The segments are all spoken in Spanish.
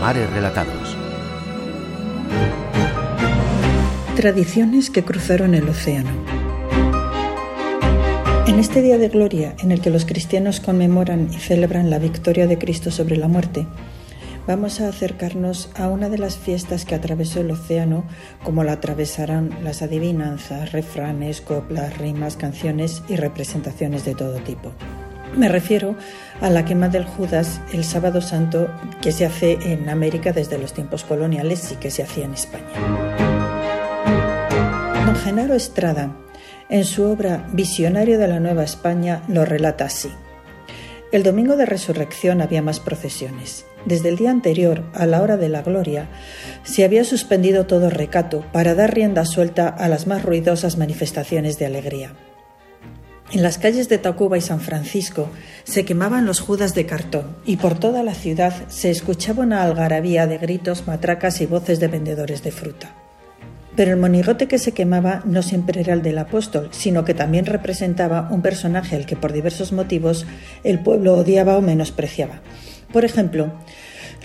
Mares Relatados. Tradiciones que cruzaron el océano. En este día de gloria en el que los cristianos conmemoran y celebran la victoria de Cristo sobre la muerte, vamos a acercarnos a una de las fiestas que atravesó el océano, como la atravesarán las adivinanzas, refranes, coplas, rimas, canciones y representaciones de todo tipo. Me refiero a la quema del Judas el sábado santo que se hace en América desde los tiempos coloniales y que se hacía en España. Don Genaro Estrada, en su obra Visionario de la Nueva España, lo relata así. El domingo de resurrección había más procesiones. Desde el día anterior, a la hora de la gloria, se había suspendido todo recato para dar rienda suelta a las más ruidosas manifestaciones de alegría. En las calles de Tacuba y San Francisco se quemaban los judas de cartón y por toda la ciudad se escuchaba una algarabía de gritos, matracas y voces de vendedores de fruta. Pero el monigote que se quemaba no siempre era el del apóstol, sino que también representaba un personaje al que por diversos motivos el pueblo odiaba o menospreciaba. Por ejemplo,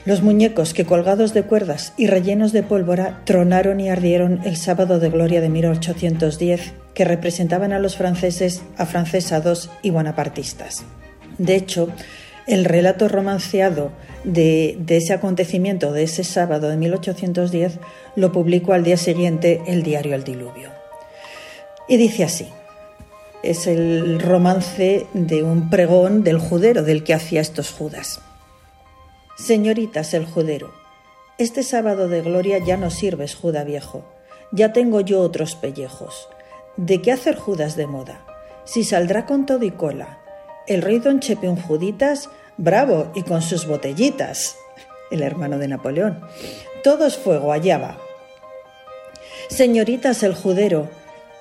los muñecos que colgados de cuerdas y rellenos de pólvora tronaron y ardieron el sábado de gloria de 1810, que representaban a los franceses afrancesados y bonapartistas. De hecho, el relato romanceado de, ese acontecimiento, de ese sábado de 1810, lo publicó al día siguiente el diario El Diluvio. Y dice así, es el romance de un pregón del judero del que hacía estos judas. Señoritas el judero, este sábado de gloria ya no sirves, Juda viejo, ya tengo yo otros pellejos. ¿De qué hacer Judas de moda? Si saldrá con todo y cola, el rey don Chepe un Juditas, bravo, y con sus botellitas. El hermano de Napoleón. Todo es fuego, allá va. Señoritas el judero,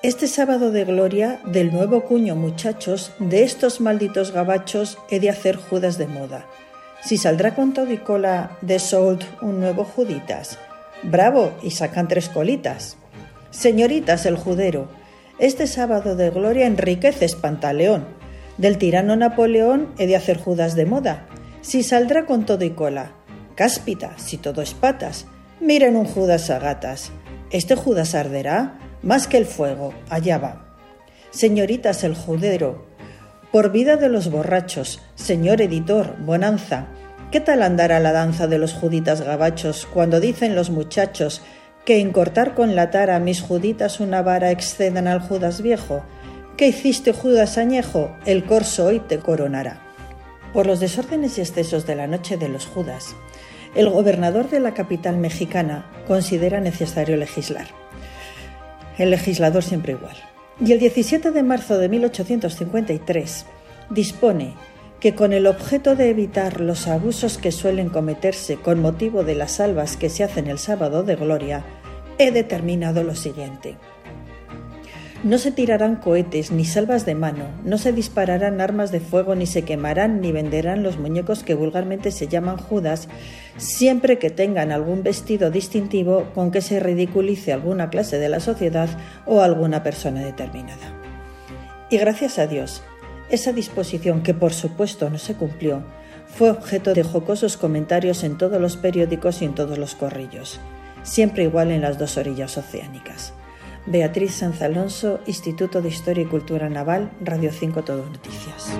este sábado de gloria del nuevo cuño, muchachos, de estos malditos gabachos he de hacer Judas de moda. Si saldrá con todo y cola de Sold un nuevo Juditas, bravo, y sacan tres colitas. Señoritas el judero, este sábado de gloria enriqueces Pantaleón del tirano Napoleón he de hacer Judas de moda. Si saldrá con todo y cola. Cáspita, si todo es patas. Miren un Judas a gatas. Este Judas arderá más que el fuego. Allá va. Señoritas el judero. Por vida de los borrachos, señor editor, bonanza. ¿Qué tal andará la danza de los juditas gabachos cuando dicen los muchachos que en cortar con la tara mis juditas una vara excedan al Judas viejo? ¿Qué hiciste, Judas añejo? El corso hoy te coronará. Por los desórdenes y excesos de la noche de los Judas, el gobernador de la capital mexicana considera necesario legislar. El legislador siempre igual. Y el 17 de marzo de 1853 dispone que con el objeto de evitar los abusos que suelen cometerse con motivo de las salvas que se hacen el sábado de gloria, he determinado lo siguiente. No se tirarán cohetes ni salvas de mano, no se dispararán armas de fuego, ni se quemarán ni venderán los muñecos que vulgarmente se llaman Judas, siempre que tengan algún vestido distintivo con que se ridiculice alguna clase de la sociedad o alguna persona determinada. Y gracias a Dios, esa disposición, que por supuesto no se cumplió, fue objeto de jocosos comentarios en todos los periódicos y en todos los corrillos, siempre igual en las dos orillas oceánicas. Beatriz Sanz Alonso, Instituto de Historia y Cultura Naval, Radio 5 Todo Noticias.